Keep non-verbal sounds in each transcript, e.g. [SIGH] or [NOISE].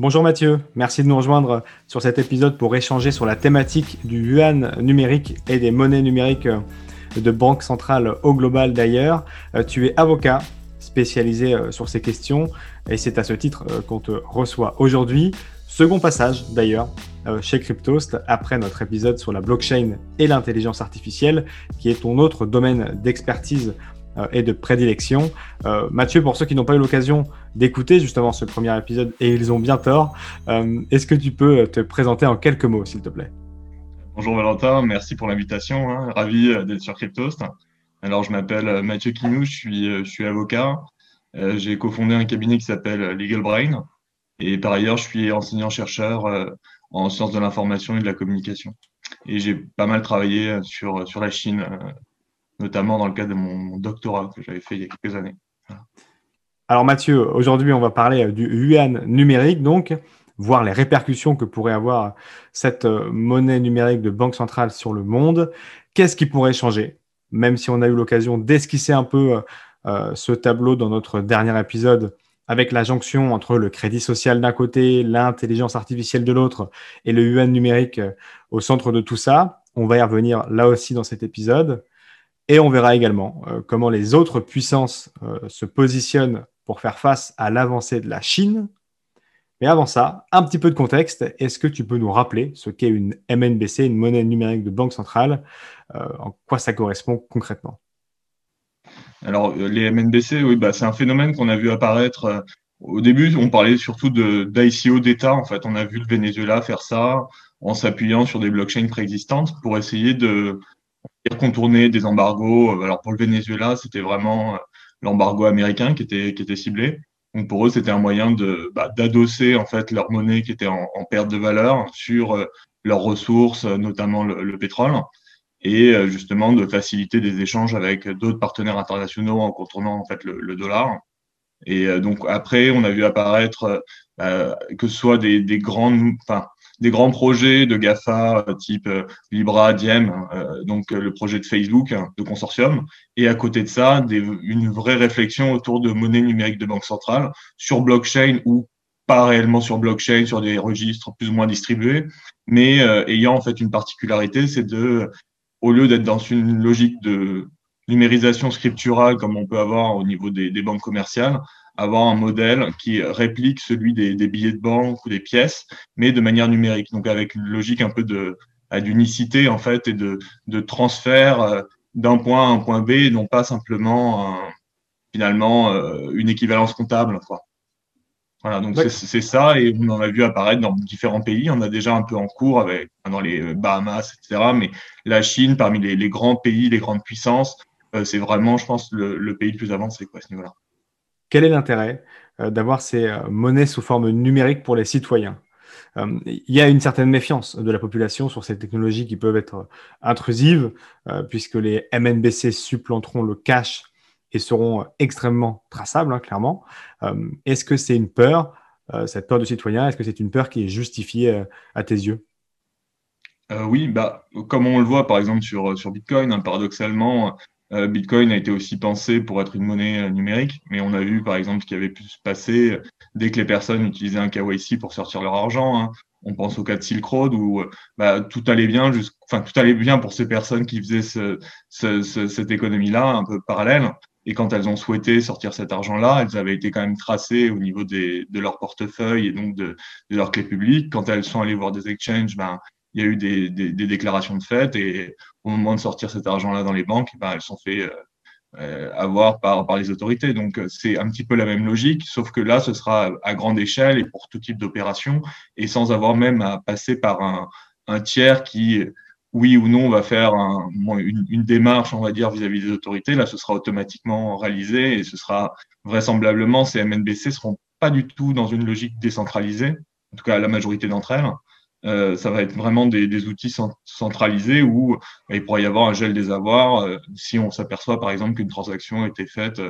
Bonjour Mathieu, merci de nous rejoindre sur cet épisode pour échanger sur la thématique du yuan numérique et des monnaies numériques de banque centrale au global d'ailleurs. Euh, tu es avocat spécialisé euh, sur ces questions et c'est à ce titre euh, qu'on te reçoit aujourd'hui. Second passage d'ailleurs chez Cryptost après notre épisode sur la blockchain et l'intelligence artificielle qui est ton autre domaine d'expertise euh, et de prédilection. Euh, Mathieu, pour ceux qui n'ont pas eu l'occasion d'écouter justement ce premier épisode, et ils ont bien tort, euh, est-ce que tu peux te présenter en quelques mots, s'il te plaît? Bonjour Valentin, merci pour l'invitation, hein. ravi d'être sur Cryptost. Alors je m'appelle Mathieu suis, je suis avocat, j'ai cofondé un cabinet qui s'appelle Legal Brain, et par ailleurs je suis enseignant-chercheur en sciences de l'information et de la communication. Et j'ai pas mal travaillé sur, sur la Chine notamment dans le cadre de mon, doctorat que j'avais fait il y a quelques années. Alors Mathieu, aujourd'hui on va parler euh, du yuan numérique, donc voir les répercussions que pourrait avoir cette euh, monnaie numérique de banque centrale sur le monde. Qu'est-ce qui pourrait changer? Même si on a eu l'occasion d'esquisser un peu euh, ce tableau dans notre dernier épisode avec la jonction entre le crédit social d'un côté, l'intelligence artificielle de l'autre et le yuan numérique au centre de tout ça. On va y revenir là aussi dans cet épisode. Et on verra également euh, comment les autres puissances euh, se positionnent pour faire face à l'avancée de la Chine. Mais avant ça, un petit peu de contexte. Est-ce que tu peux nous rappeler ce qu'est une MNBC, une monnaie numérique de banque centrale euh, En quoi ça correspond concrètement? Alors, les MNBC, oui, bah, c'est un phénomène qu'on a vu apparaître. au début, on parlait surtout d'ICO d'État. En fait, on a vu le Venezuela faire ça en s'appuyant sur des blockchains préexistantes pour essayer de, contourner des embargos. Alors pour le Venezuela, c'était vraiment euh, l'embargo américain qui était, qui était ciblé. Donc pour eux, c'était un moyen de bah, d'adosser en fait leur monnaie qui était en, perte de valeur sur euh, leurs ressources, notamment le, pétrole, et euh, justement de faciliter des échanges avec d'autres partenaires internationaux en contournant en fait le, dollar. Et donc après, on a vu apparaître que ce soit des, des grandes, enfin des grands projets de GAFA euh, type euh, Libra, Diem, euh, donc le projet de Facebook, hein, de consortium, et à côté de ça, une vraie réflexion autour de monnaie numérique de banque centrale sur blockchain ou pas réellement sur blockchain, sur des registres plus ou moins distribués, mais ayant en fait une particularité, c'est de, au lieu d'être dans une logique de numérisation scripturale comme on peut avoir au niveau des banques commerciales, avoir un modèle qui réplique celui des, billets de banque ou des pièces, mais de manière numérique. Donc avec une logique un peu de d'unicité en fait et de, de transfert euh, d'un point à un point B, non pas simplement finalement euh, une équivalence comptable. Quoi. Voilà, donc c'est ça, et on en a vu apparaître dans différents pays. On a déjà un peu en cours avec dans les Bahamas, etc. Mais la Chine, parmi les, grands pays, les grandes puissances, euh, c'est vraiment, je pense, le, le, pays le plus avancé quoi, à ce niveau-là. Quel est l'intérêt euh, d'avoir ces euh, monnaies sous forme numérique pour les citoyens? Euh, il y a une certaine méfiance de la population sur ces technologies qui peuvent être intrusives, puisque les MNBC supplanteront le cash et seront extrêmement traçables, hein, clairement. est-ce que c'est une peur, cette peur de citoyen, est-ce que c'est une peur qui est justifiée à tes yeux? Oui, bah, comme on le voit par exemple sur, sur Bitcoin, hein, paradoxalement, Bitcoin a été aussi pensé pour être une monnaie euh, numérique, mais on a vu par exemple ce qui avait pu se passer dès que les personnes utilisaient un KYC pour sortir leur argent. Hein. On pense au cas de Silk Road où euh, bah, tout allait bien, enfin tout allait bien pour ces personnes qui faisaient cette économie-là un peu parallèle. Et quand elles ont souhaité sortir cet argent-là, elles avaient été quand même tracées au niveau des, de leur portefeuille et donc de, de leurs clés publiques. Quand elles sont allées voir des exchanges, ben, il y a eu des, des, des, déclarations de fait et au moment de sortir cet argent-là dans les banques, ben, elles sont fait euh, avoir par, par les autorités. Donc c'est un petit peu la même logique, sauf que là, ce sera à grande échelle et pour tout type d'opération et sans avoir même à passer par un, un tiers qui, oui ou non, va faire un, une, une, démarche, on va dire, vis-à-vis des autorités. Là, ce sera automatiquement réalisé et ce sera vraisemblablement, ces MNBC seront pas du tout dans une logique décentralisée, en tout cas la majorité d'entre elles. Euh, ça va être vraiment des, outils centralisés où bah, il pourrait y avoir un gel des avoirs euh, si on s'aperçoit par exemple qu'une transaction a été faite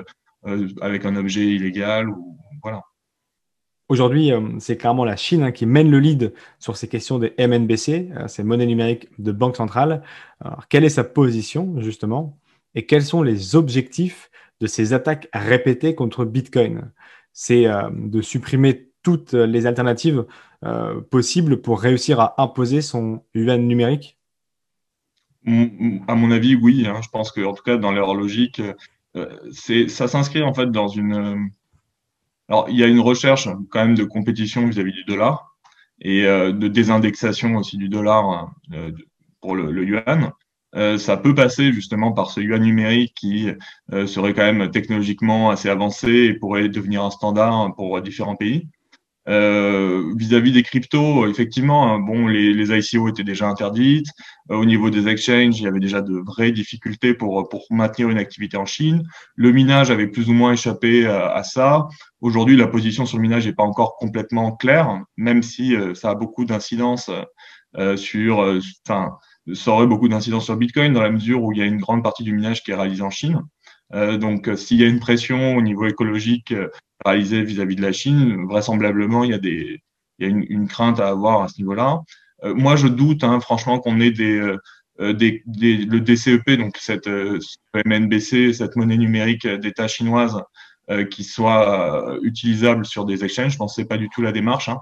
euh, avec un objet illégal ou voilà. Aujourd'hui, c'est clairement la Chine hein, qui mène le lead sur ces questions des MNBC, ces monnaies numériques de banque centrale. Quelle est sa position justement? Et quels sont les objectifs de ces attaques répétées contre Bitcoin? C'est de supprimer toutes les alternatives possibles pour réussir à imposer son yuan numérique? À mon avis, oui. Hein. Je pense que, en tout cas, dans leur logique, c'est ça s'inscrit en fait dans une. Alors, il y a une recherche quand même de compétition vis-à-vis du dollar et de désindexation aussi du dollar pour le yuan. Euh, ça peut passer justement par ce yuan numérique qui euh, serait quand même technologiquement assez avancé et pourrait devenir un standard pour différents pays. Euh, vis-à-vis des cryptos, effectivement, hein, bon, les, ICO étaient déjà interdites. au niveau des exchanges, il y avait déjà de vraies difficultés pour, pour maintenir une activité en Chine. Le minage avait plus ou moins échappé à, ça. Aujourd'hui, la position sur le minage n'est pas encore complètement claire, même si ça a beaucoup d'incidence sur, enfin, ça aurait beaucoup d'incidence sur Bitcoin dans la mesure où il y a une grande partie du minage qui est réalisé en Chine. Euh, donc, euh, s'il y a une pression au niveau écologique euh, réalisée vis-à-vis de la Chine, vraisemblablement, il y a, des, il y a une, une crainte à avoir à ce niveau-là. Moi, je doute, hein, franchement, qu'on ait des, des, des, le DCEP, donc cette MNBC, cette monnaie numérique d'État chinoise, qui soit utilisable sur des exchanges. Je pense que c'est pas du tout la démarche. Hein.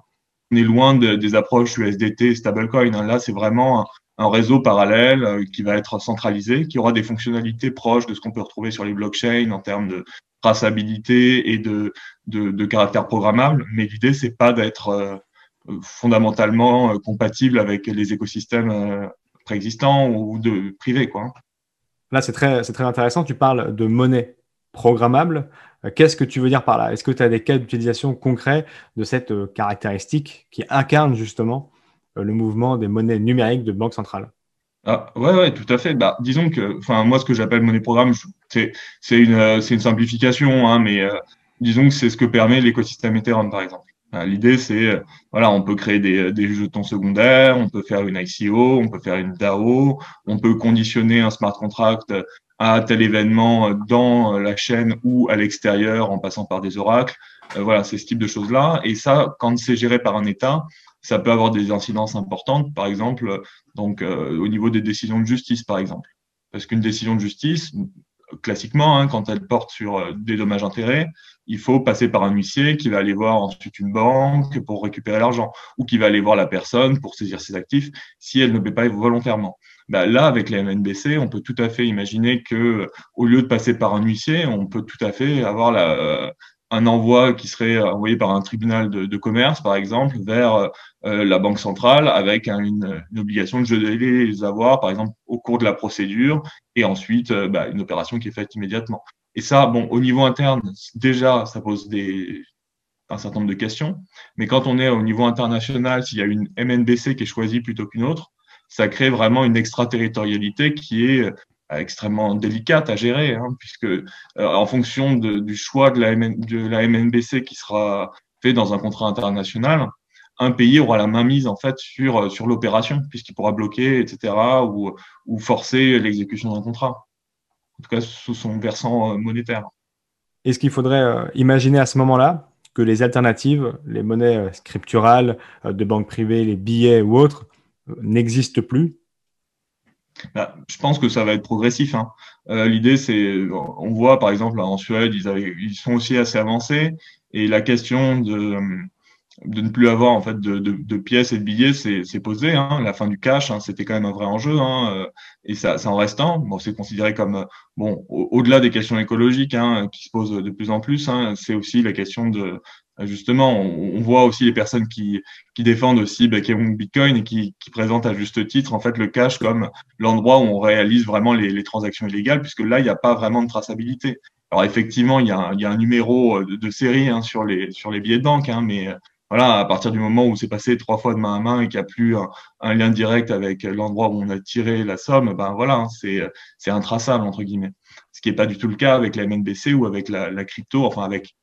On est loin de, des approches USDT, stablecoin. Hein. Là, c'est vraiment un réseau parallèle euh, qui va être centralisé, qui aura des fonctionnalités proches de ce qu'on peut retrouver sur les blockchains en termes de traçabilité et de, de, caractère programmable. Mais l'idée, c'est pas d'être euh, fondamentalement euh, compatible avec les écosystèmes préexistants ou de privés. Quoi. Là, c'est très, très intéressant. Tu parles de monnaie programmable. Qu'est-ce que tu veux dire par là? Est-ce que tu as des cas d'utilisation concrets de cette caractéristique qui incarne justement le mouvement des monnaies numériques de banque centrale. Ah, ouais, ouais, tout à fait. Bah, disons que, enfin, moi, ce que j'appelle monnaie programme, c'est, une, euh, une simplification, hein, mais euh, disons que c'est ce que permet l'écosystème Ethereum, par exemple. L'idée, c'est, voilà, on peut créer des, des jetons secondaires, on peut faire une ICO, on peut faire une DAO, on peut conditionner un smart contract à tel événement dans la chaîne ou à l'extérieur en passant par des oracles. voilà, c'est ce type de choses-là. Et ça, quand c'est géré par un État, ça peut avoir des incidences importantes, par exemple, donc euh, au niveau des décisions de justice, par exemple. Parce qu'une décision de justice, classiquement, hein, quand elle porte sur euh, des dommages-intérêts, il faut passer par un huissier qui va aller voir ensuite une banque pour récupérer l'argent, ou qui va aller voir la personne pour saisir ses actifs si elle ne paie pas volontairement. Bah, là, avec les MNBC, on peut tout à fait imaginer que, au lieu de passer par un huissier, on peut tout à fait avoir la, un envoi qui serait envoyé par un tribunal de, commerce, par exemple, vers euh, la banque centrale avec une, une, obligation de geler les avoirs, par exemple, au cours de la procédure, et ensuite euh, bah, une opération qui est faite immédiatement. Et ça, bon, au niveau interne, déjà, ça pose des, un certain nombre de questions. Mais quand on est au niveau international, s'il y a une MNBC qui est choisie plutôt qu'une autre, ça crée vraiment une extraterritorialité qui est extrêmement délicate à gérer, hein, puisque euh, en fonction du choix de la, la MNBC qui sera fait dans un contrat international, un pays aura la main mise en fait sur, euh, sur l'opération, puisqu'il pourra bloquer, etc., ou, ou forcer l'exécution d'un contrat. En tout cas, sous son versant euh, monétaire. Est-ce qu'il faudrait imaginer à ce moment-là que les alternatives, les monnaies scripturales de banques privées, les billets ou autres, n'existent plus bah, je pense que ça va être progressif. Hein. Euh, L'idée, c'est, on voit par exemple en Suède, ils, avaient, ils sont aussi assez avancés, et la question de, de ne plus avoir en fait de, de, de pièces et de billets, c'est posé. Hein. La fin du cash, hein, c'était quand même un vrai enjeu, hein, euh, et ça, ça en restant. Bon, c'est considéré comme bon, au-delà des questions écologiques hein, qui se posent de plus en plus, hein, c'est aussi la question de justement, on, voit aussi les personnes qui, qui défendent aussi Bitcoin et qui, qui, présentent à juste titre en fait le cash comme l'endroit où on réalise vraiment les, transactions illégales, puisque là, il n'y a pas vraiment de traçabilité. Alors effectivement, il y a un, numéro de, de série hein, sur, les, sur les billets de banque, hein, mais voilà, à partir du moment où c'est passé trois fois de main à main et qu'il n'y a plus un, lien direct avec l'endroit où on a tiré la somme, ben voilà, hein, c'est c'est intraçable entre guillemets. Ce qui n'est pas du tout le cas avec la MNBC ou avec la crypto, enfin avec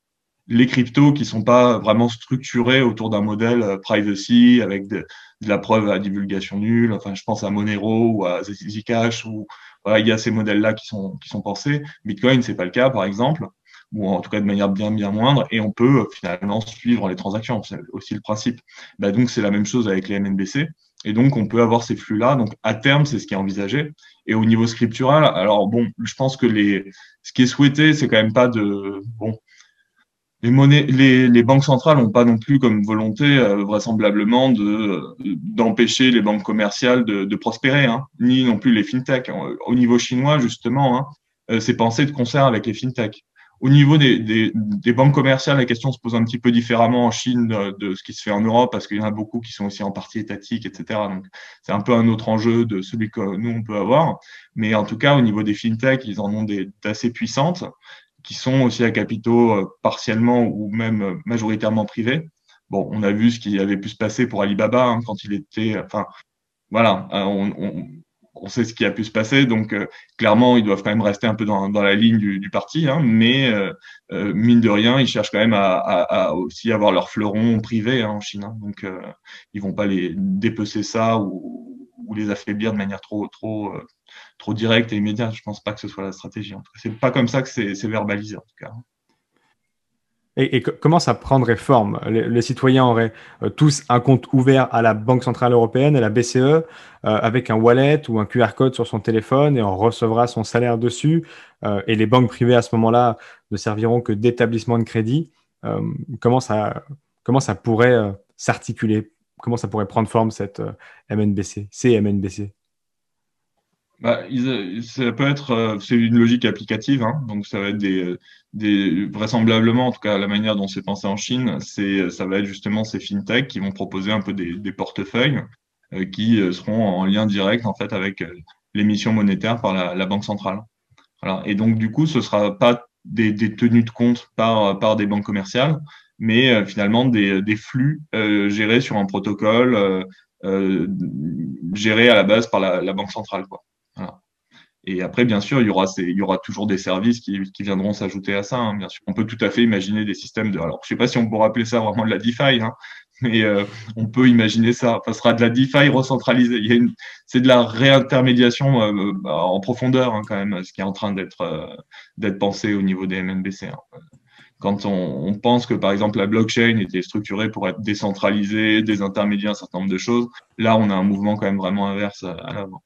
les cryptos qui sont pas vraiment structurés autour d'un modèle euh, privacy avec de, la preuve à divulgation nulle. Enfin, je pense à Monero ou à Zcash ou voilà, il y a ces modèles-là qui sont qui sont pensés. Bitcoin, c'est pas le cas, par exemple ou en tout cas de manière bien bien moindre, et on peut euh, finalement suivre les transactions. C'est aussi le principe. Bah, donc c'est la même chose avec les MNBC, et donc on peut avoir ces flux-là. Donc à terme, c'est ce qui est envisagé. Et au niveau scriptural, alors bon, je pense que les, ce qui est souhaité, c'est quand même pas de bon. Les, banques centrales n'ont pas non plus comme volonté vraisemblablement de d'empêcher les banques commerciales de, de prospérer, hein, ni non plus les fintechs. Au niveau chinois, justement, hein, c'est pensé de concert avec les fintechs. Au niveau des, banques commerciales, la question se pose un petit peu différemment en Chine de, ce qui se fait en Europe, parce qu'il y en a beaucoup qui sont aussi en partie étatiques, etc. Donc, c'est un peu un autre enjeu de celui que nous, on peut avoir. Mais en tout cas, au niveau des fintechs, ils en ont des assez puissantes, qui sont aussi à capitaux euh, partiellement ou même majoritairement privés. Bon, on a vu ce qui avait pu se passer pour Alibaba hein, quand il était, enfin, voilà, euh, on, sait ce qui a pu se passer, donc euh, clairement ils doivent quand même rester un peu dans, la ligne du, parti, hein, mais euh, euh, mine de rien ils cherchent quand même à, aussi avoir leur fleuron privé hein, en Chine, donc ils vont pas les dépecer ça ou, ou, les affaiblir de manière trop trop trop directe et immédiate. Je pense pas que ce soit la stratégie. En tout cas, c'est pas comme ça que c'est verbalisé en tout cas. Et, comment ça prendrait forme? Les, citoyens auraient euh, tous un compte ouvert à la Banque Centrale Européenne, à la BCE, euh, avec un wallet ou un QR code sur son téléphone et on recevra son salaire dessus. Euh, et les banques privées à ce moment-là ne serviront que d'établissement de crédit. Comment, ça, pourrait s'articuler? Comment ça pourrait prendre forme cette MNBC, ces Bah, ça peut être, euh, c'est une logique applicative, hein, donc ça va être des, des, vraisemblablement, en tout cas la manière dont c'est pensé en Chine, c'est, ça va être justement ces fintechs qui vont proposer un peu des, des portefeuilles euh, qui euh, seront en lien direct en fait avec l'émission monétaire par la, la, banque centrale. Voilà. Et donc du coup, ce sera pas des, des tenues de compte par par des banques commerciales, mais finalement des, des flux gérés sur un protocole géré à la base par la, la banque centrale, quoi. Et après, bien sûr, il y aura, il y aura toujours des services qui, qui viendront s'ajouter à ça. Hein, bien sûr, on peut tout à fait imaginer des systèmes de. Alors, je sais pas si on pourra appeler ça vraiment de la DeFi, hein, mais euh, on peut imaginer ça. Ça sera de la DeFi recentralisée. Il y a une, c'est de la réintermédiation euh, bah, en profondeur hein, quand même, ce qui est en train d'être euh, d'être pensé au niveau des MNBC. Hein. Quand on, on, pense que par exemple la blockchain était structurée pour être décentralisée, désintermédier un certain nombre de choses, là on a un mouvement quand même vraiment inverse à l'avant.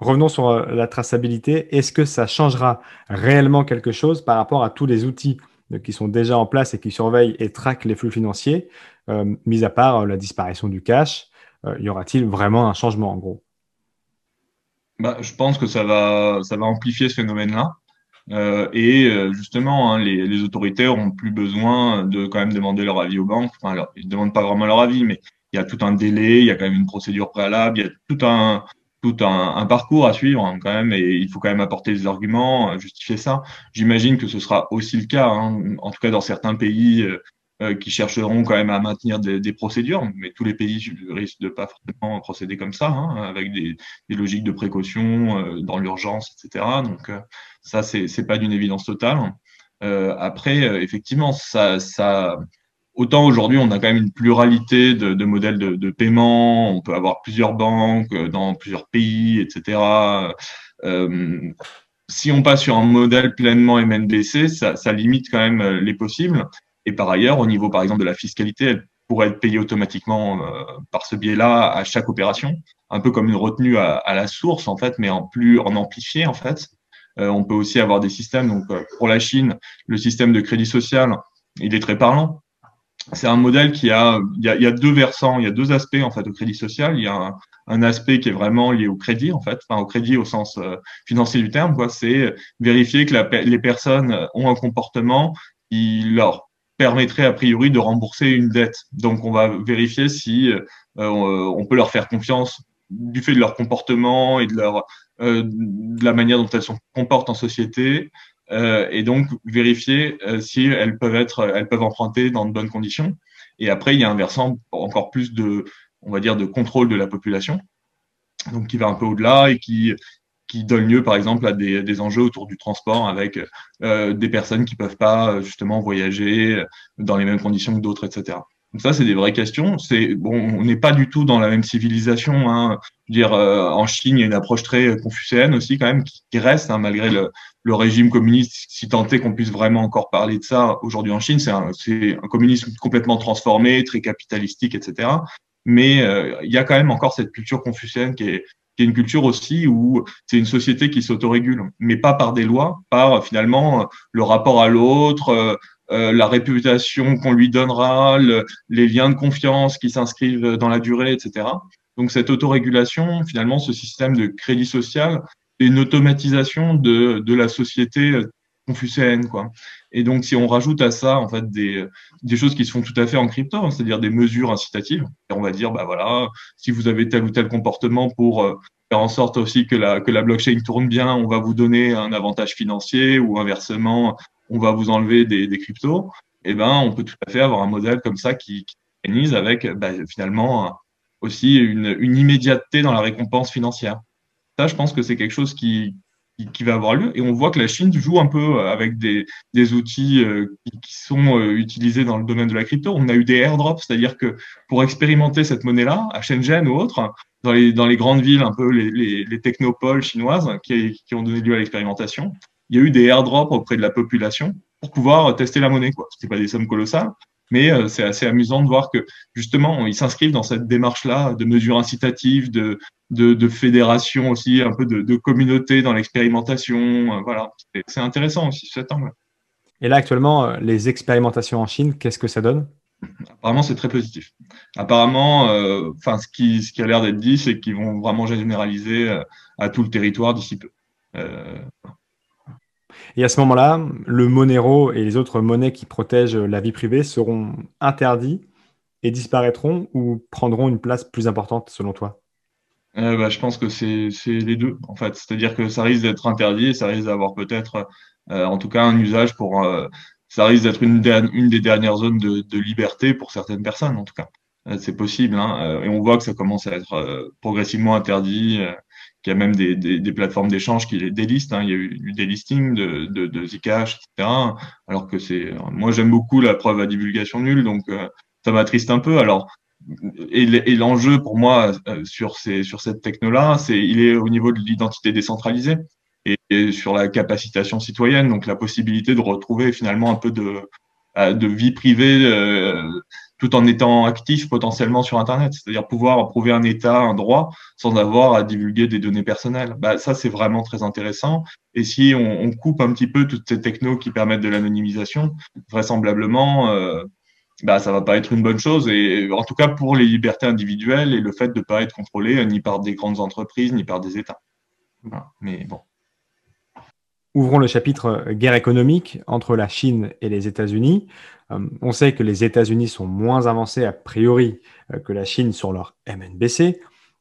Revenons sur euh, la traçabilité. Est-ce que ça changera réellement quelque chose par rapport à tous les outils euh, qui sont déjà en place et qui surveillent et traquent les flux financiers, euh, mis à part la disparition du cash Y aura-t-il vraiment un changement en gros? Bah, Je pense que ça va, amplifier ce phénomène-là. Et justement, hein, les, autorités n'ont plus besoin de quand même demander leur avis aux banques. Ils ne demandent pas vraiment leur avis, mais il y a tout un délai, il y a quand même une procédure préalable, il y a tout un, tout un, parcours à suivre hein, quand même et il faut quand même apporter des arguments, euh, justifier ça. J'imagine que ce sera aussi le cas, hein, en tout cas dans certains pays euh, euh, qui chercheront quand même à maintenir des, procédures, mais tous les pays risquent de pas forcément procéder comme ça, hein, avec des, logiques de précaution dans l'urgence, etc. Donc ça c'est pas d'une évidence totale. après effectivement ça ça Autant aujourd'hui, on a quand même une pluralité de, de modèles de, de, paiement, on peut avoir plusieurs banques euh, dans plusieurs pays, etc. Euh, si on passe sur un modèle pleinement MNBC, ça, ça, limite quand même euh, les possibles. Et par ailleurs, au niveau, par exemple, de la fiscalité, elle pourrait être payée automatiquement euh, par ce biais-là à chaque opération, un peu comme une retenue à, à, la source, en fait, mais en plus en amplifié, en fait. Euh, on peut aussi avoir des systèmes. Donc, pour la Chine, le système de crédit social, il est très parlant c'est un modèle qui a il, y a, y a deux versants, il y a deux aspects en fait au crédit social. Il y a un, un aspect qui est vraiment lié au crédit en fait, enfin au crédit au sens euh, financier du terme, quoi. C'est vérifier que la, les personnes ont un comportement qui leur permettrait a priori de rembourser une dette. Donc on va vérifier si euh, on peut leur faire confiance du fait de leur comportement et de leur euh, de la manière dont elles se comportent en société, euh, et donc vérifier euh, si elles peuvent être, elles peuvent emprunter dans de bonnes conditions. Et après, il y a un versant encore plus de, on va dire, de contrôle de la population, donc qui va un peu au-delà et qui qui donne lieu, par exemple, à des, des enjeux autour du transport avec euh, des personnes qui peuvent pas justement voyager dans les mêmes conditions que d'autres, etc. Donc ça, c'est des vraies questions. C'est bon, on n'est pas du tout dans la même civilisation. Hein. Je veux dire, euh, en Chine, il y a une approche très confucéenne aussi quand même qui, reste, hein, malgré le, le, régime communiste, si tant est qu'on puisse vraiment encore parler de ça aujourd'hui en Chine. C'est un, un, communisme complètement transformé, très capitalistique, etc. Mais euh, il y a quand même encore cette culture confucéenne qui est, qui est une culture aussi où c'est une société qui s'autorégule, mais pas par des lois, par finalement le rapport à l'autre, la réputation qu'on lui donnera, les liens de confiance qui s'inscrivent dans la durée, etc. Donc cette autorégulation, finalement, ce système de crédit social, est une automatisation de, de la société confucéenne, quoi. Et donc, si on rajoute à ça, en fait, des, des choses qui se font tout à fait en crypto, hein, c'est-à-dire des mesures incitatives, et on va dire, bah voilà, si vous avez tel ou tel comportement pour euh, faire en sorte aussi que la, que la blockchain tourne bien, on va vous donner un avantage financier ou inversement, on va vous enlever des, cryptos, eh ben, on peut tout à fait avoir un modèle comme ça qui, qui avec bah, finalement aussi une, une immédiateté dans la récompense financière. Ça, je pense que c'est quelque chose qui, qui, va avoir lieu. Et on voit que la Chine joue un peu euh, avec des, des outils euh, qui, sont euh, utilisés dans le domaine de la crypto. On a eu des airdrops, c'est-à-dire que pour expérimenter cette monnaie-là, à Shenzhen ou autre, dans les, dans les grandes villes, un peu les, les, les technopoles chinoises qui, qui ont donné lieu à l'expérimentation, il y a eu des airdrops auprès de la population pour pouvoir tester la monnaie. Quoi. C'était pas des sommes colossales, mais euh, c'est assez amusant de voir que justement, ils s'inscrivent dans cette démarche-là de mesures incitatives, de, de, de fédération aussi, un peu de, de communauté dans l'expérimentation. Euh, voilà, c'est intéressant aussi cet angle. Et là, actuellement, euh, les expérimentations en Chine, qu'est-ce que ça donne? Apparemment, c'est très positif. Apparemment, ce qui, ce qui a l'air d'être dit, c'est qu'ils vont vraiment généraliser à tout le territoire d'ici peu. Et à ce moment-là, le Monero et les autres monnaies qui protègent la vie privée seront interdits et disparaîtront ou prendront une place plus importante selon toi? Euh, bah, Je pense que c'est les deux, en fait. C'est-à-dire que ça risque d'être interdit et ça risque d'avoir peut-être, euh, en tout cas, un usage pour. Euh, ça risque d'être une, des dernières zones de, de, liberté pour certaines personnes, en tout cas. C'est possible. Hein, et on voit que ça commence à être progressivement interdit qu'il y a même des, des, des plateformes d'échange qui les délistent. Hein. Il y a eu des listings de, de, de Zcash, etc. Alors que c'est, moi j'aime beaucoup la preuve à divulgation nulle, donc euh, ça m'attriste un peu. Alors et l'enjeu pour moi euh, sur ces sur cette techno-là, c'est il est au niveau de l'identité décentralisée et, sur la capacitation citoyenne, donc la possibilité de retrouver finalement un peu de euh, de vie privée tout en étant actif potentiellement sur Internet, c'est-à-dire pouvoir prouver un état, un droit, sans avoir à divulguer des données personnelles. Bah, ça, c'est vraiment très intéressant. Et si on, on, coupe un petit peu toutes ces technos qui permettent de l'anonymisation, vraisemblablement, euh, bah, ça va pas être une bonne chose. Et en tout cas, pour les libertés individuelles et le fait de ne pas être contrôlé ni par des grandes entreprises, ni par des États. Voilà. Mais bon. Ouvrons le chapitre guerre économique entre la Chine et les États-Unis. Euh, on sait que les États-Unis sont moins avancés a priori euh, que la Chine sur leur MNBC.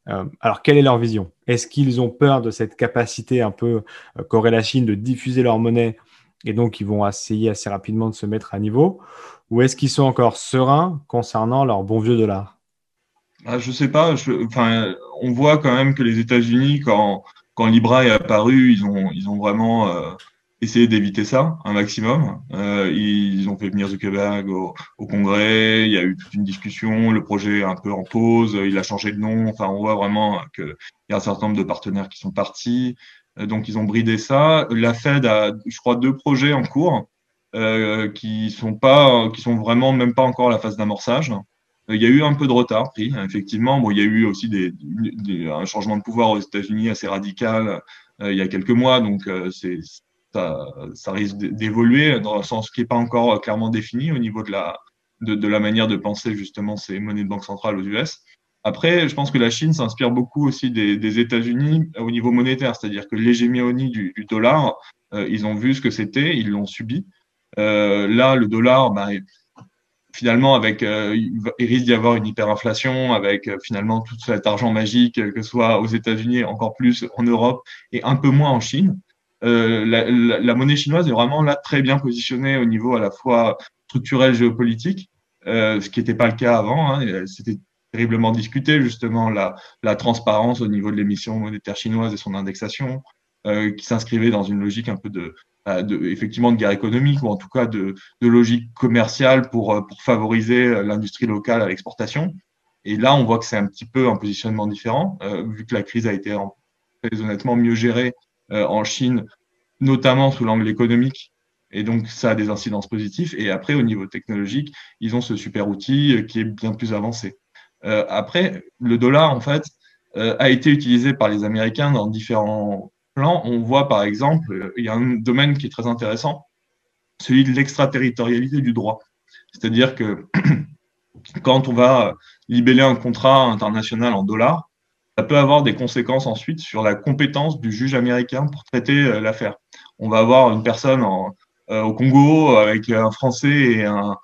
Euh, alors, quelle est leur vision? Est-ce qu'ils ont peur de cette capacité un peu qu'aurait la Chine de diffuser leur monnaie et donc ils vont essayer assez rapidement de se mettre à niveau? Ou est-ce qu'ils sont encore sereins concernant leur bon vieux dollar? Ah, Je ne sais pas. on voit quand même que les États-Unis, quand, quand Libra est apparu, ils ont, ils ont vraiment essayer d'éviter ça un maximum. Euh, ils ont fait venir Zuckerberg au, au, Congrès, il y a eu toute une discussion, le projet est un peu en pause, il a changé de nom. Enfin, on voit vraiment qu'il y a un certain nombre de partenaires qui sont partis. Euh, donc, ils ont bridé ça. La Fed a, je crois, deux projets en cours euh, qui sont pas, qui sont vraiment même pas encore à la phase d'amorçage. Euh, il y a eu un peu de retard pris, effectivement. Bon, il y a eu aussi des, un changement de pouvoir aux États-Unis assez radical euh, il y a quelques mois, donc c'est ça, risque d'évoluer dans un sens qui n'est pas encore clairement défini au niveau de la, de, la manière de penser justement ces monnaies de banque centrale aux US. Après, je pense que la Chine s'inspire beaucoup aussi des, États-Unis au niveau monétaire, c'est-à-dire que l'hégémonie du, du, dollar, euh, ils ont vu ce que c'était, ils l'ont subi. Euh, là, le dollar, bah, finalement, avec, euh, il risque d'y avoir une hyperinflation, avec finalement tout cet argent magique, que ce soit aux États-Unis, encore plus en Europe et un peu moins en Chine. Euh, la, la, monnaie chinoise est vraiment là très bien positionnée au niveau à la fois structurel géopolitique, euh, ce qui n'était pas le cas avant. Hein, C'était terriblement discuté justement la, la transparence au niveau de l'émission monétaire chinoise et son indexation, euh, qui s'inscrivait dans une logique un peu de, euh, de, effectivement de guerre économique ou en tout cas de, de logique commerciale pour, euh, pour favoriser l'industrie locale à l'exportation. Et là, on voit que c'est un petit peu un positionnement différent, euh, vu que la crise a été très honnêtement mieux gérée euh, en Chine, notamment sous l'angle économique. Et donc, ça a des incidences positives. Et après, au niveau technologique, ils ont ce super outil euh, qui est bien plus avancé. Euh, après, le dollar, en fait, a été utilisé par les Américains dans différents On voit, par exemple, il y a un domaine qui est très intéressant, celui de l'extraterritorialité du droit. C'est-à-dire que [CLEARS THROAT] quand on va libeller un contrat international en dollars, ça peut avoir des conséquences ensuite sur la compétence du juge américain pour traiter euh, l'affaire. On va avoir une personne euh, au Congo avec un Français et un,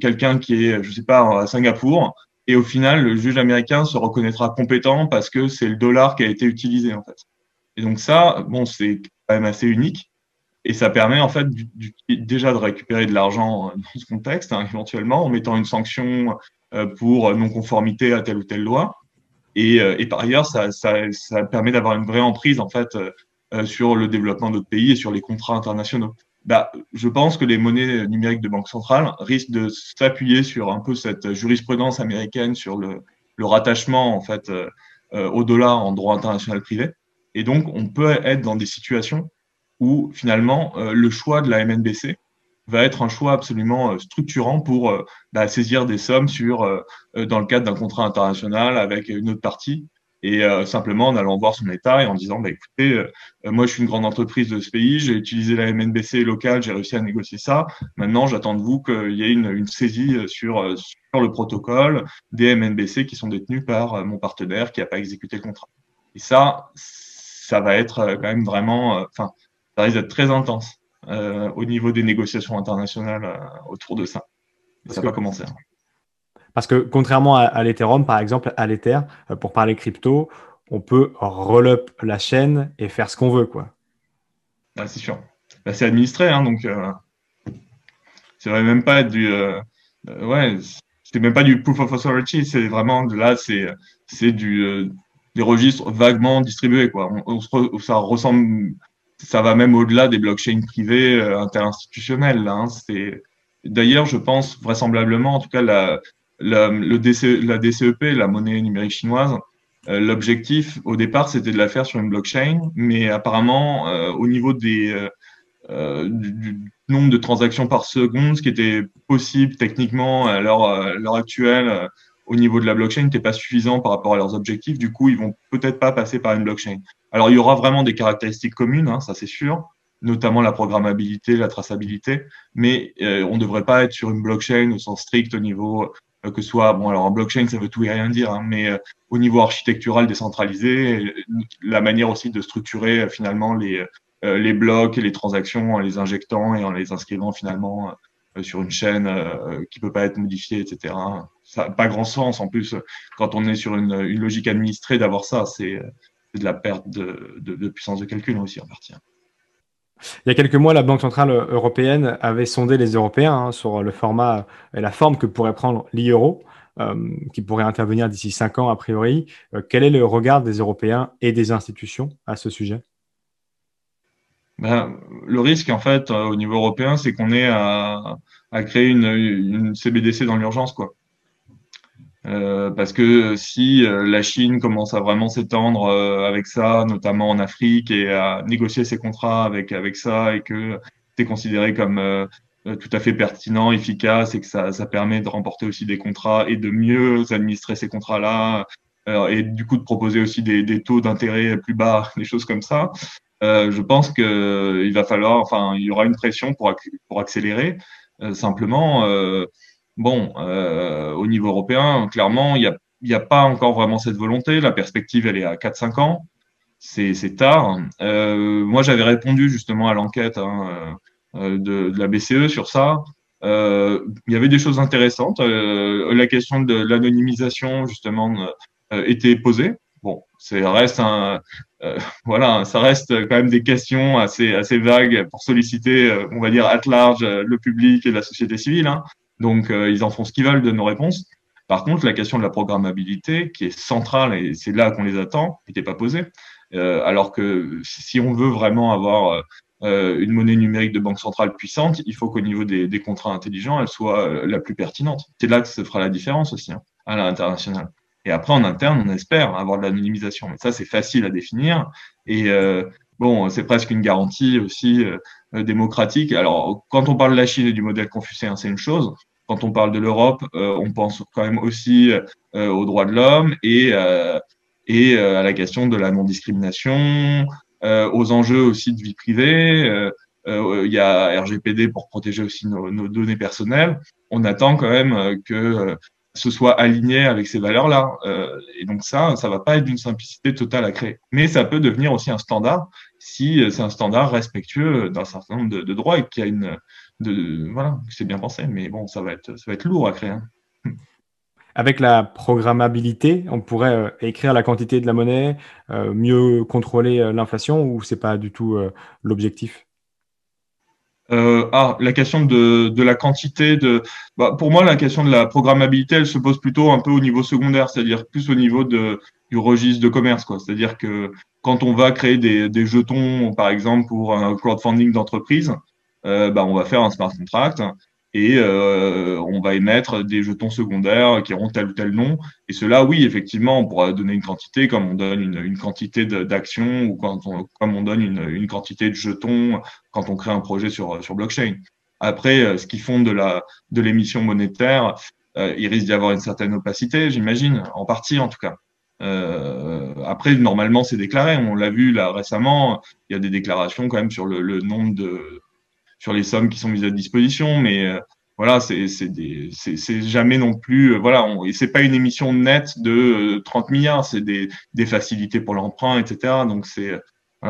quelqu'un qui est, je sais pas, à Singapour. Et au final, le juge américain se reconnaîtra compétent parce que c'est le dollar qui a été utilisé, en fait. Et donc ça, bon, c'est quand même assez unique. Et ça permet, en fait, déjà de récupérer de l'argent dans ce contexte, hein, éventuellement, en mettant une sanction euh, pour non-conformité à telle ou telle loi. Et, euh, par ailleurs, ça, ça, permet d'avoir une vraie emprise, en fait, euh, sur le développement d'autres pays et sur les contrats internationaux bah, je pense que les monnaies numériques de banque centrale risquent de s'appuyer sur un peu cette jurisprudence américaine sur le, rattachement en fait euh, euh au dollar en droit international privé. Et donc, on peut être dans des situations où finalement euh, le choix de la MNBC va être un choix absolument structurant pour bah, saisir des sommes sur dans le cadre d'un contrat international avec une autre partie et euh, simplement en allant voir son état et en disant bah écoutez euh, moi je suis une grande entreprise de ce pays j'ai utilisé la MNBC locale j'ai réussi à négocier ça. Maintenant j'attends de vous qu'il y ait une, une saisie euh, sur sur le protocole des MNBC qui sont détenus par mon partenaire qui n'a pas exécuté le contrat. Et ça ça va être quand même vraiment enfin ça risque d'être très intense au niveau des négociations internationales autour de ça. Ça va commencer hein. Parce que contrairement à, l'Ethereum, par exemple, à l'Ether, euh, pour parler crypto, on peut roll-up la chaîne et faire ce qu'on veut, quoi. Ah, c'est sûr. Bah, c'est administré, hein, donc euh, c'est même pas du, euh, ouais, c'est même pas du proof of authority, c'est vraiment là, c'est c'est du des registres vaguement distribués, quoi. Ça ressemble, ça va même au-delà des blockchains privées interinstitutionnelles. Hein. C'est d'ailleurs, je pense vraisemblablement, en tout cas, la, la, DCEP, la monnaie numérique chinoise, euh, l'objectif au départ c'était de la faire sur une blockchain, mais apparemment euh, au niveau euh, du, nombre de transactions par seconde, ce qui était possible techniquement à l'heure actuelle au niveau de la blockchain n'était pas suffisant par rapport à leurs objectifs. Du coup, ils vont peut-être pas passer par une blockchain. Alors, il y aura vraiment des caractéristiques communes, hein, ça c'est sûr, notamment la programmabilité, la traçabilité, mais on ne devrait pas être sur une blockchain au sens strict au niveau que ce soit, bon, alors en blockchain, ça veut tout et rien dire, hein, mais euh, au niveau architectural décentralisé, la manière aussi de structurer euh, finalement les, les blocs et les transactions en les injectant et en les inscrivant finalement sur une chaîne qui peut pas être modifiée, etc. Ça n'a pas grand sens en plus quand on est sur une, une logique administrée d'avoir ça, c'est de la perte de, de, de, puissance de calcul aussi en partie. Il y a quelques mois, la Banque centrale européenne avait sondé les Européens hein, sur le format et la forme que pourrait prendre l'e-euro, euh, qui pourrait intervenir d'ici cinq ans a priori. Euh, quel est le regard des Européens et des institutions à ce sujet? Ben, Le risque, en fait, euh, au niveau européen, c'est qu'on ait à, à créer une, une, CBDC dans l'urgence, quoi. Euh, parce que si euh, la Chine commence à vraiment s'étendre euh, avec ça, notamment en Afrique, et à négocier ses contrats avec avec ça, et que c'est considéré comme tout à fait pertinent, efficace, et que ça, ça permet de remporter aussi des contrats et de mieux administrer ces contrats-là, et du coup de proposer aussi des, des taux d'intérêt plus bas, [LAUGHS] des choses comme ça. je pense que il va falloir, enfin, il y aura une pression pour pour accélérer. simplement Bon, euh, au niveau européen, clairement, il n'y a, pas encore vraiment cette volonté. La perspective, elle est à 4-5 ans. C'est tard. Euh, moi, j'avais répondu justement à l'enquête hein, euh, de, de, la BCE sur ça. Euh, il y avait des choses intéressantes. Euh, la question de l'anonymisation, justement, euh, était posée. Bon, ça reste un, [LAUGHS] voilà, ça reste quand même des questions assez assez vagues pour solliciter, on va dire, at large le public et la société civile. Hein. Donc, euh, ils en font ce qu'ils veulent de nos réponses. Par contre, la question de la programmabilité, qui est centrale, et c'est là qu'on les attend, n'était pas posée. Euh, alors que si on veut vraiment avoir euh, une monnaie numérique de banque centrale puissante, il faut qu'au niveau des, contrats intelligents, elle soit la plus pertinente. C'est là que se fera la différence aussi, hein, à l'international. Et après, en interne, on espère avoir de l'anonymisation. Mais ça, c'est facile à définir. Et bon, c'est presque une garantie aussi euh, démocratique. Alors, quand on parle de la Chine et du modèle confucéen, c'est une chose. Quand on parle de l'Europe, euh, on pense quand même aussi euh, aux droits de l'homme et, et à la question de la non-discrimination, aux enjeux aussi de vie privée. il y a RGPD pour protéger aussi nos, nos, données personnelles. On attend quand même que ce soit aligné avec ces valeurs-là. et donc ça, ça va pas être d'une simplicité totale à créer. Mais ça peut devenir aussi un standard si c'est un standard respectueux d'un certain nombre de, droits et qu'il y a une de, voilà, c'est bien pensé. Mais bon, ça va être, ça va être lourd à créer. Hein. [LAUGHS] Avec la programmabilité, on pourrait euh, écrire la quantité de la monnaie, euh, mieux contrôler euh, l'inflation ou c'est pas du tout l'objectif? Ah, la question de, de la quantité de. Bah, pour moi, la question de la programmabilité, elle se pose plutôt un peu au niveau secondaire, c'est-à-dire plus au niveau de, du registre de commerce, quoi. C'est-à-dire que quand on va créer des, des jetons, par exemple, pour un crowdfunding d'entreprise, euh, bah, on va faire un smart contract et euh, on va émettre des jetons secondaires qui auront tel ou tel nom. Et cela, oui, effectivement, on pourra donner une quantité comme on donne une, quantité d'actions ou comme on donne une, quantité de jetons quand on crée un projet sur, blockchain. Après, euh, ce qui font de l'émission monétaire, euh, il risque d'y avoir une certaine opacité, j'imagine, en partie en tout cas. Après, normalement, c'est déclaré. On l'a vu récemment. Il y a des déclarations quand même sur le, le nombre de sur les sommes qui sont mises à disposition, mais euh, voilà, c'est jamais non plus euh, voilà, c'est pas une émission nette de 30 euh, milliards, c'est des, facilités pour l'emprunt, etc. Donc c'est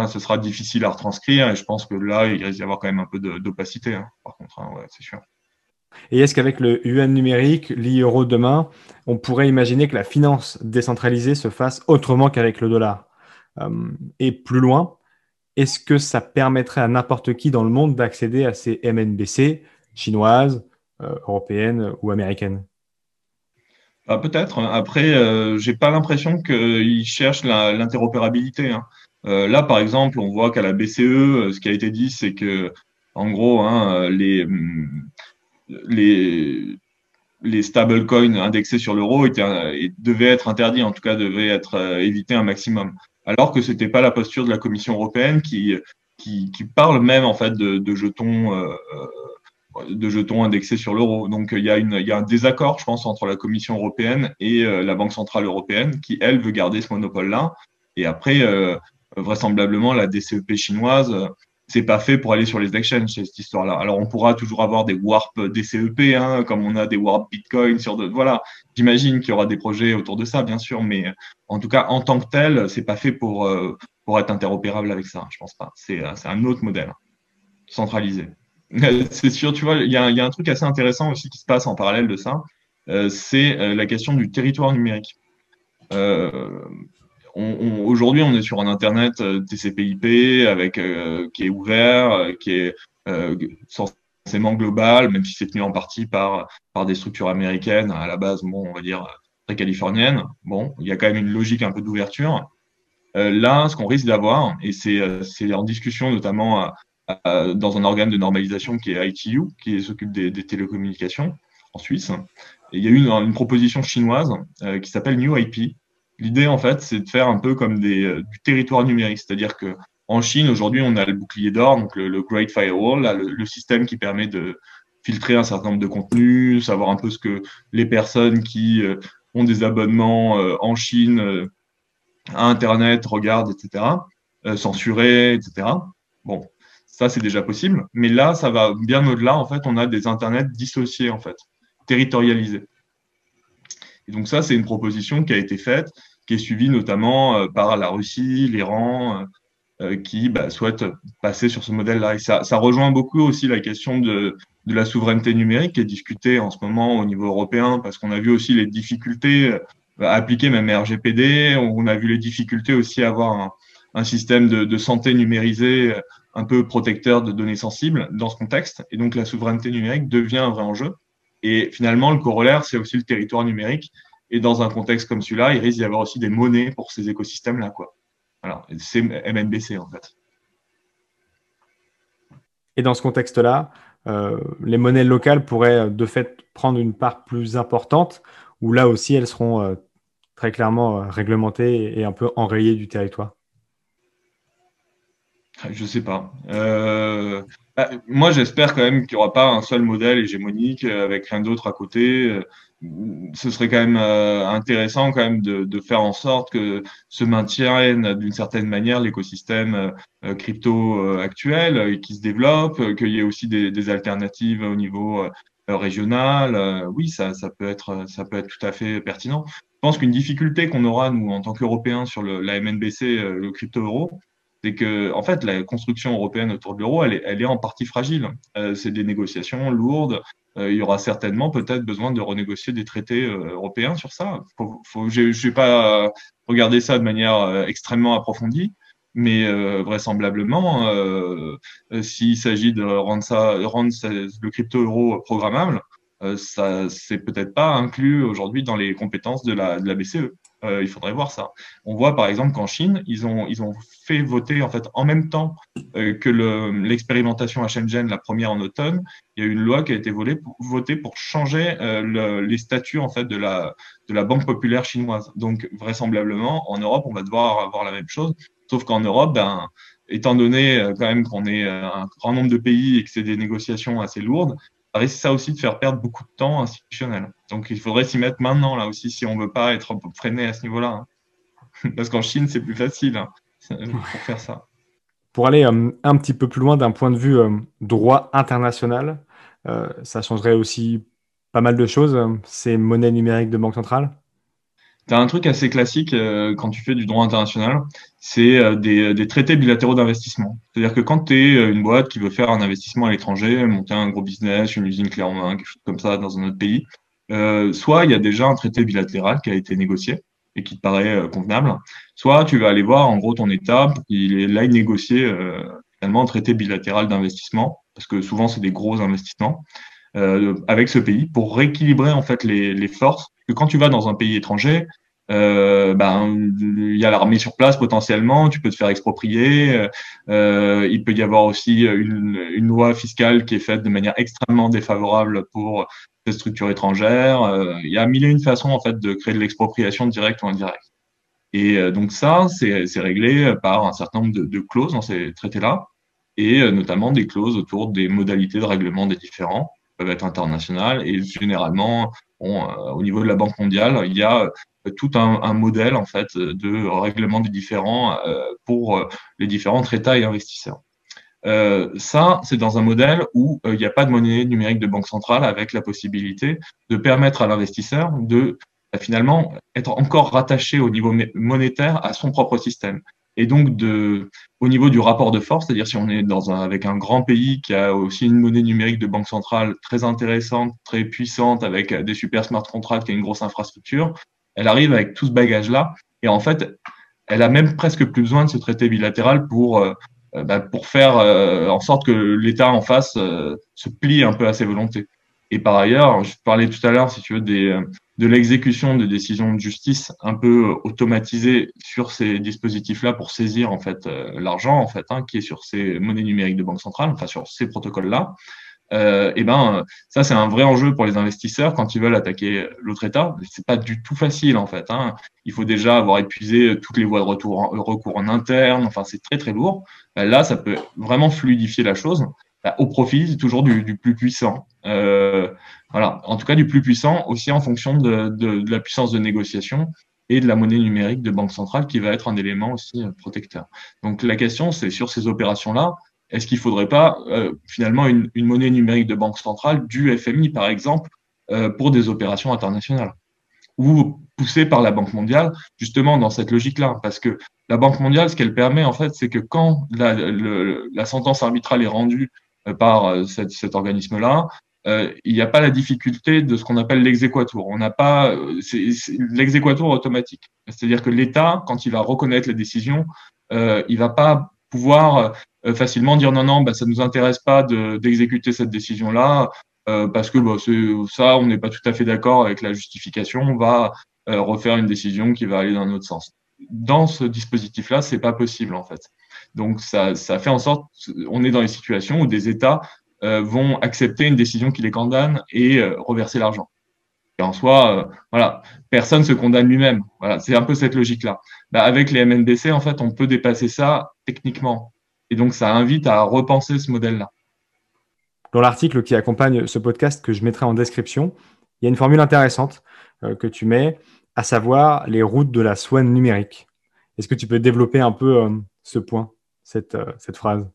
ce sera difficile à retranscrire et je pense que là, il risque d'y avoir quand même un peu d'opacité, hein, par contre, hein, c'est sûr. Et est-ce qu'avec le UN numérique, l'euro demain, on pourrait imaginer que la finance décentralisée se fasse autrement qu'avec le dollar? Et plus loin, est-ce que ça permettrait à n'importe qui dans le monde d'accéder à ces MNBC chinoises, euh, européennes ou américaines? Ah, Peut-être. Après, euh, j'ai pas l'impression qu'ils cherchent l'interopérabilité. Hein. Euh, là, par exemple, on voit qu'à la BCE, euh, ce qui a été dit, c'est que, en gros, hein, les, les, les stablecoins indexés sur l'euro devaient être interdits, en tout cas, devaient être évités un maximum alors que c'était pas la posture de la Commission européenne qui, qui, qui parle même en fait de, de jetons euh, de jetons indexés sur l'euro. Donc il y, a une, il y a un désaccord, je pense, entre la Commission européenne et euh, la Banque centrale européenne, qui elle veut garder ce monopole-là. Et après, euh, vraisemblablement, la DCEP chinoise c'est pas fait pour aller sur les exchanges, cette histoire-là. Alors, on pourra toujours avoir des warp DCEP, hein, comme on a des warp Bitcoin sur voilà. J'imagine qu'il y aura des projets autour de ça, bien sûr, mais en tout cas, en tant que tel, c'est pas fait pour, euh, pour être interopérable avec ça. Je pense pas. C'est, euh, c'est un autre modèle centralisé. [LAUGHS] c'est sûr, tu vois, il y a, y a, un truc assez intéressant aussi qui se passe en parallèle de ça. Euh, c'est la question du territoire numérique. Euh, aujourd'hui, on est sur un Internet euh, TCP/IP avec euh, qui est ouvert, euh, qui est forcément global, même si c'est tenu en partie par par des structures américaines à la base, bon, on va dire très californiennes. Bon, il y a quand même une logique un peu d'ouverture. là, ce qu'on risque d'avoir, et c'est c'est en discussion notamment dans un organe de normalisation qui est ITU, qui s'occupe des, des, télécommunications en Suisse. Il y a eu une, une proposition chinoise qui s'appelle New IP, L'idée, en fait, c'est de faire un peu comme des, euh, du territoire numérique. C'est-à-dire que en Chine, aujourd'hui, on a le bouclier d'or, donc le, Great Firewall, le, système qui permet de filtrer un certain nombre de contenus, savoir un peu ce que les personnes qui euh, ont des abonnements euh, en Chine à Internet regardent, etc., censurer, etc. Bon, ça, c'est déjà possible. Mais là, ça va bien au-delà. En fait, on a des Internets dissociés, en fait, territorialisés. Et donc ça, c'est une proposition qui a été faite, qui est suivie notamment euh, par la Russie, l'Iran, euh, euh, qui bah, souhaitent passer sur ce modèle-là. Et ça, rejoint beaucoup aussi la question de, la souveraineté numérique qui est discutée en ce moment au niveau européen, parce qu'on a vu aussi les difficultés à appliquer même RGPD, on a vu les difficultés aussi à avoir un, un système de, de, santé numérisé un peu protecteur de données sensibles dans ce contexte. Et donc la souveraineté numérique devient un vrai enjeu. Et finalement, le corollaire, c'est aussi le territoire numérique. Et dans un contexte comme celui-là, il risque d'y avoir aussi des monnaies pour ces écosystèmes-là. Quoi. Voilà, c'est MNBC en fait. Et dans ce contexte-là, euh, les monnaies locales pourraient de fait prendre une part plus importante, ou là aussi elles seront euh, très clairement euh, réglementées et un peu enrayées du territoire Je sais pas. Euh, Bah, moi, j'espère quand même qu'il n'y aura pas un seul modèle hégémonique avec rien d'autre à côté ce serait quand même euh, intéressant quand même de, de, faire en sorte que se maintienne d'une certaine manière l'écosystème euh, crypto euh, actuel et qui se développe, qu'il y ait aussi des, des, alternatives au niveau régional. oui, ça, ça peut être ça peut être tout à fait pertinent. Je pense qu'une difficulté qu'on aura nous en tant qu'Européens sur le, la MNBC, le crypto euro, c'est que en fait la construction européenne autour de l'euro, elle est, elle est en partie fragile. c'est des négociations lourdes. Euh, il y aura certainement peut-être besoin de renégocier des traités euh, européens sur ça. Je n'ai pas regardé ça de manière euh, extrêmement approfondie, mais vraisemblablement, s'il s'agit de rendre ça, rendre le crypto euro programmable, ça c'est peut-être pas inclus aujourd'hui dans les compétences de la BCE. Euh, il faudrait voir ça. On voit par exemple qu'en Chine, ils ont, fait voter en fait en même temps euh, que l'expérimentation à Shenzhen, la première en automne, il y a eu une loi qui a été votée pour, changer euh, le, les statuts en fait de la, de la banque populaire chinoise. Donc vraisemblablement en Europe, on va devoir avoir la même chose, sauf qu'en Europe, ben, étant donné quand même qu'on est un grand nombre de pays et que c'est des négociations assez lourdes, risque ça aussi de faire perdre beaucoup de temps institutionnel. Donc il faudrait s'y mettre maintenant là aussi si on veut pas être freiné à ce niveau-là. Hein. [LAUGHS] Parce qu'en Chine c'est plus facile hein, [LAUGHS] pour faire ça. Pour aller euh, un petit peu plus loin d'un point de vue euh, droit international, euh, ça changerait aussi pas mal de choses, ces monnaies numériques de banque centrale? Tu as un truc assez classique euh, quand tu fais du droit international, c'est euh, des, des, traités bilatéraux d'investissement. C'est-à-dire que quand tu es euh, une boîte qui veut faire un investissement à l'étranger, monter un gros business, une usine clé en main, quelque chose comme ça dans un autre pays, soit il y a déjà un traité bilatéral qui a été négocié et qui te paraît convenable, soit tu vas aller voir en gros ton État, il aille négocier finalement un traité bilatéral d'investissement, parce que souvent c'est des gros investissements, avec ce pays pour rééquilibrer en fait les, les forces que quand tu vas dans un pays étranger, euh, ben il y a l'armée sur place potentiellement, tu peux te faire exproprier. Euh, il peut y avoir aussi une, une, loi fiscale qui est faite de manière extrêmement défavorable pour ces structures étrangères. Euh, il y a mille et une façons en fait de créer de l'expropriation directe ou indirecte. Et euh, donc ça, c'est réglé par un certain nombre de, de clauses dans ces traités-là, et euh, notamment des clauses autour des modalités de règlement des différends peuvent être internationales et généralement euh, au niveau de la Banque mondiale, il y a euh, tout un, modèle en fait de règlement des différends euh, pour les différents États et investisseurs. Ça, c'est dans un modèle où il n'y a pas de monnaie numérique de banque centrale avec la possibilité de permettre à l'investisseur de finalement être encore rattaché au niveau monétaire à son propre système et donc de, au niveau du rapport de force, c'est-à-dire si on est dans un, avec un grand pays qui a aussi une monnaie numérique de banque centrale très intéressante, très puissante, avec des super smart contracts, qui a une grosse infrastructure, elle arrive avec tout ce bagage-là, et en fait, elle a même presque plus besoin de ce traité bilatéral pour euh, bah, pour faire euh, en sorte que l'État en face euh, se plie un peu à ses volontés. Et par ailleurs, je parlais tout à l'heure, si tu veux, des, de l'exécution de décisions de justice un peu automatisées sur ces dispositifs-là pour saisir en fait euh, l'argent en fait hein, qui est sur ces monnaies numériques de banque centrale, enfin sur ces protocoles-là. Euh, et ben ça c'est un vrai enjeu pour les investisseurs quand ils veulent attaquer l'autre État. C'est pas du tout facile en fait. Hein. Il faut déjà avoir épuisé toutes les voies de retour recours en interne. Enfin c'est très très lourd. Là ça peut vraiment fluidifier la chose ben, au profit toujours du, plus puissant. Euh, voilà, en tout cas du plus puissant, aussi en fonction de, la puissance de négociation et de la monnaie numérique de banque centrale qui va être un élément aussi euh, protecteur. Donc la question, c'est sur ces opérations-là, est-ce qu'il ne faudrait pas euh, finalement une, une, monnaie numérique de banque centrale du FMI, par exemple, pour des opérations internationales ou poussée par la Banque mondiale, justement dans cette logique-là, parce que la Banque mondiale, ce qu'elle permet en fait, c'est que quand la, la sentence arbitrale est rendue par cet, cet organisme-là, euh, il n'y a pas la difficulté de ce qu'on appelle l'exéquatur. On n'a pas euh, l'exéquatur automatique. C'est-à-dire que l'État, quand il va reconnaître la décision, euh, il va pas pouvoir euh, facilement dire non, non, bah, ça nous intéresse pas d'exécuter cette décision-là parce que bah, ça, on n'est pas tout à fait d'accord avec la justification. On va refaire une décision qui va aller dans un autre sens. Dans ce dispositif-là, c'est pas possible en fait. Donc ça, fait en sorte, on est dans les situations où des États euh, vont accepter une décision qui les condamne et euh, reverser l'argent. Et en soi, euh, voilà, personne se condamne lui-même. C'est un peu cette logique-là. Bah, avec les MNBC, en fait, on peut dépasser ça techniquement. Et donc, ça invite à repenser ce modèle-là. Dans l'article qui accompagne ce podcast que je mettrai en description, il y a une formule intéressante que tu mets, à savoir les routes de la soie numérique. Est-ce que tu peux développer un peu ce point, cette, cette phrase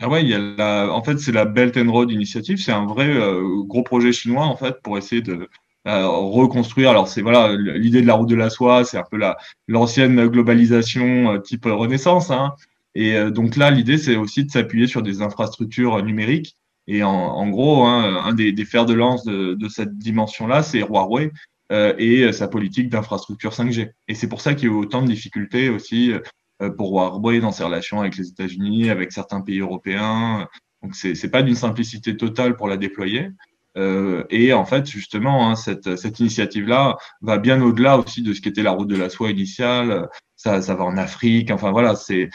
ah ouais, en fait, c'est la Belt and Road Initiative. C'est un vrai euh, gros projet chinois, en fait, pour essayer de euh, reconstruire. Alors, c'est voilà, l'idée de la route de la soie, c'est un peu la, l'ancienne globalisation euh, type Renaissance. Hein. Et donc là, l'idée, c'est aussi de s'appuyer sur des infrastructures numériques. Et en, gros, hein, un des, fers de lance de, de cette dimension-là, c'est Huawei et sa politique d'infrastructure 5G. Et c'est pour ça qu'il y a eu autant de difficultés aussi euh, pour Huawei dans ses relations avec les États-Unis, avec certains pays européens. Donc c'est c'est pas d'une simplicité totale pour la déployer. Euh, et en fait, justement, hein, cette, cette initiative-là va bien au-delà aussi de ce qu'était la route de la soie initiale. Ça, ça va en Afrique. Enfin voilà, c'est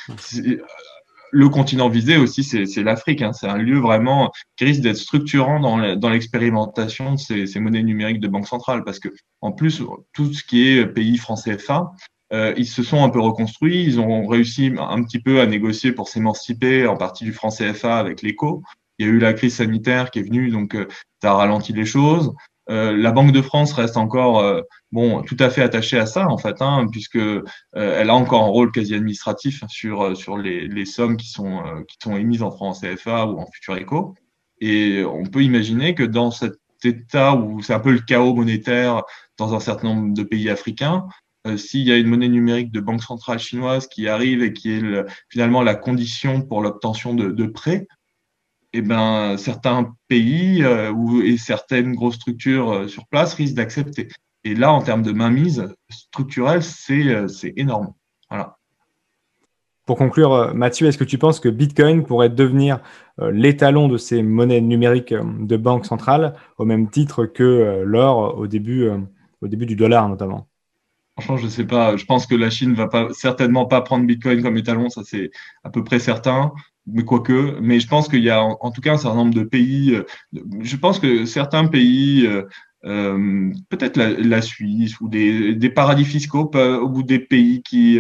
le continent visé aussi, c'est l'Afrique. Hein. C'est un lieu vraiment qui risque d'être structurant dans l'expérimentation de ces, ces, monnaies numériques de banque centrale, parce que en plus, tout ce qui est pays français FA, euh, ils se sont un peu reconstruits, ils ont réussi un petit peu à négocier pour s'émanciper en partie du franc CFA avec l'éco. Il y a eu la crise sanitaire qui est venue, donc euh, ça a ralenti les choses. Euh, la Banque de France reste encore euh, bon tout à fait attachée à ça en fait, hein, puisque euh, elle a encore un rôle quasi administratif sur sur les, les sommes qui sont qui sont émises en franc CFA ou en futur éco. Et on peut imaginer que dans cet état où c'est un peu le chaos monétaire dans un certain nombre de pays africains, euh, s'il y a une monnaie numérique de banque centrale chinoise qui arrive et qui est finalement la condition pour l'obtention de, prêts, eh ben, certains pays euh, et certaines grosses structures euh, sur place risquent d'accepter. Et là, en termes de mainmise structurelle, c'est énorme. Pour conclure, Mathieu, est-ce que tu penses que Bitcoin pourrait devenir l'étalon de ces monnaies numériques de banque centrale, au même titre que l'or au début du dollar notamment? Franchement, je sais pas. Je pense que la Chine va pas certainement pas prendre Bitcoin comme étalon, ça c'est à peu près certain. Mais quoique, mais je pense qu'il y a en, tout cas un certain nombre de pays. Euh, je pense que certains pays, euh, euh, peut-être la, Suisse ou des, paradis fiscaux, au bout des pays qui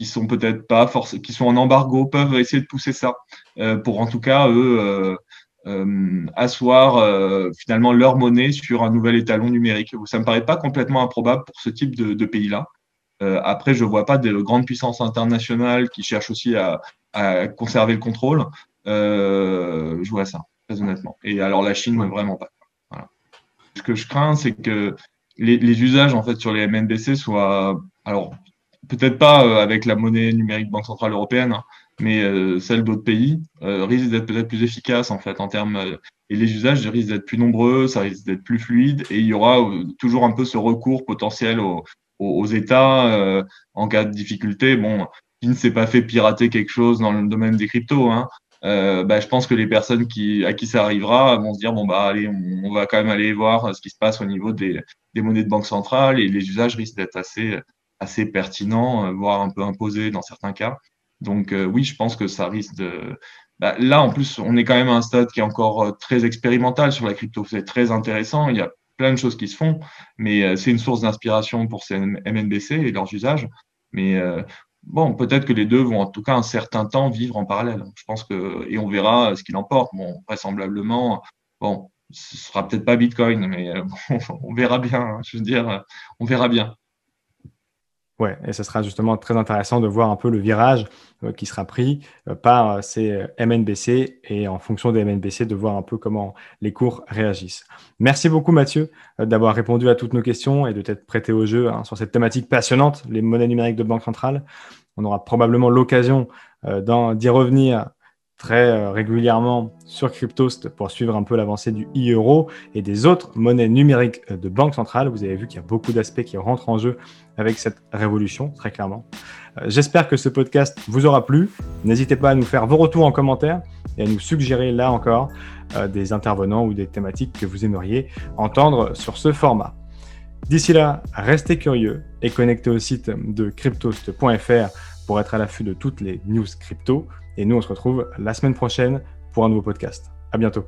qui sont peut-être pas forcément, qui sont en embargo, peuvent essayer de pousser ça pour en tout cas eux euh, asseoir euh, finalement leur monnaie sur un nouvel étalon numérique. Ça me paraît pas complètement improbable pour ce type de, pays-là. Euh, après, je vois pas de grandes puissances internationales qui cherchent aussi à, conserver le contrôle. Euh, je vois ça, très honnêtement. Et alors la Chine, vraiment pas. Ce que je crains, c'est que les, les, usages en fait sur les MNBC soient, alors peut-être pas avec la monnaie numérique Banque centrale européenne, hein, mais euh, celles d'autres pays euh, risquent d'être peut-être plus efficaces en fait en termes euh, et les usages risquent d'être plus nombreux, ça risque d'être plus fluide et il y aura toujours un peu ce recours potentiel aux, aux, États en cas de difficulté. Bon, qui ne s'est pas fait pirater quelque chose dans le domaine des cryptos, hein, euh, bah, je pense que les personnes qui, à qui ça arrivera vont se dire bon bah allez, on, on, va quand même aller voir ce qui se passe au niveau des, des monnaies de banque centrale et les usages risquent d'être assez assez pertinents, voire un peu imposés dans certains cas. Donc euh, oui, je pense que ça risque de... Bah, là, en plus, on est quand même à un stade qui est encore euh, très expérimental sur la crypto. C'est très intéressant. Il y a plein de choses qui se font, mais euh, c'est une source d'inspiration pour ces MNBC et leurs usages. Mais bon, peut-être que les deux vont en tout cas un certain temps vivre en parallèle. Je pense que et on verra ce qu'il emporte. Bon, vraisemblablement, bon, ce sera peut-être pas Bitcoin, mais [LAUGHS] on verra bien. Hein. Je veux dire, on verra bien. Ouais, et ce sera justement très intéressant de voir un peu le virage euh, qui sera pris euh, par euh, ces MNBC et en fonction des MNBC de voir un peu comment les cours réagissent. Merci beaucoup Mathieu d'avoir répondu à toutes nos questions et de t'être prêté au jeu hein, sur cette thématique passionnante, les monnaies numériques de banque centrale. On aura probablement l'occasion d'y revenir très euh, régulièrement sur Cryptost pour suivre un peu l'avancée du e-euro et des autres monnaies numériques euh, de banque centrale. Vous avez vu qu'il y a beaucoup d'aspects qui rentrent en jeu avec cette révolution, très clairement. Euh, j'espère que ce podcast vous aura plu. N'hésitez pas à nous faire vos retours en commentaire et à nous suggérer là encore des intervenants ou des thématiques que vous aimeriez entendre sur ce format. D'ici là, restez curieux et connectez au site de cryptost.fr pour être à l'affût de toutes les news crypto. Et nous, on se retrouve la semaine prochaine pour un nouveau podcast. À bientôt.